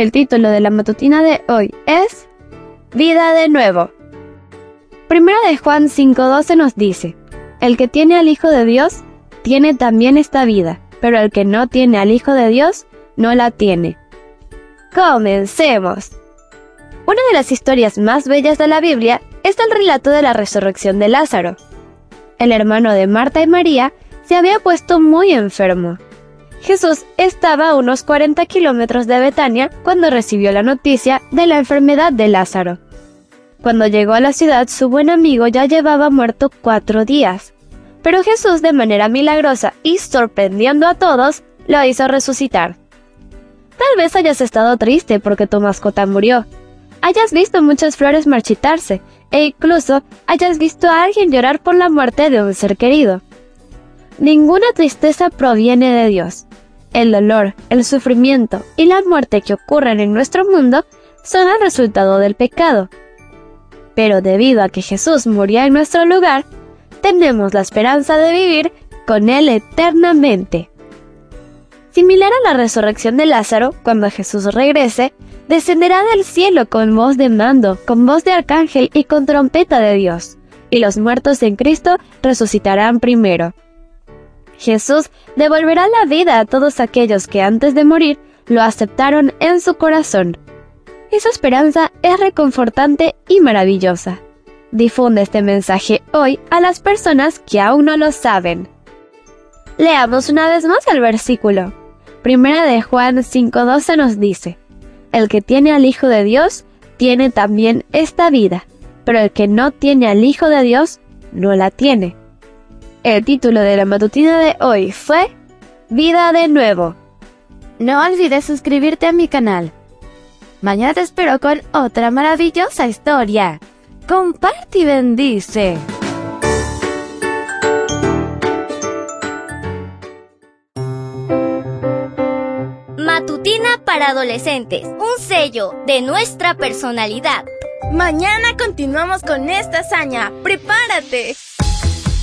El título de la matutina de hoy es Vida de nuevo. Primera de Juan 5:12 nos dice, El que tiene al Hijo de Dios, tiene también esta vida, pero el que no tiene al Hijo de Dios, no la tiene. Comencemos. Una de las historias más bellas de la Biblia es el relato de la resurrección de Lázaro. El hermano de Marta y María se había puesto muy enfermo. Jesús estaba a unos 40 kilómetros de Betania cuando recibió la noticia de la enfermedad de Lázaro. Cuando llegó a la ciudad, su buen amigo ya llevaba muerto cuatro días. Pero Jesús, de manera milagrosa y sorprendiendo a todos, lo hizo resucitar. Tal vez hayas estado triste porque tu mascota murió, hayas visto muchas flores marchitarse e incluso hayas visto a alguien llorar por la muerte de un ser querido. Ninguna tristeza proviene de Dios. El dolor, el sufrimiento y la muerte que ocurren en nuestro mundo son el resultado del pecado. Pero debido a que Jesús murió en nuestro lugar, tenemos la esperanza de vivir con Él eternamente. Similar a la resurrección de Lázaro, cuando Jesús regrese, descenderá del cielo con voz de mando, con voz de arcángel y con trompeta de Dios, y los muertos en Cristo resucitarán primero. Jesús devolverá la vida a todos aquellos que antes de morir lo aceptaron en su corazón. Esa esperanza es reconfortante y maravillosa. Difunde este mensaje hoy a las personas que aún no lo saben. Leamos una vez más el versículo. Primera de Juan 5:12 nos dice, El que tiene al Hijo de Dios, tiene también esta vida, pero el que no tiene al Hijo de Dios, no la tiene. El título de la matutina de hoy fue Vida de nuevo. No olvides suscribirte a mi canal. Mañana te espero con otra maravillosa historia. Comparte y bendice. Matutina para adolescentes, un sello de nuestra personalidad. Mañana continuamos con esta hazaña. ¡Prepárate!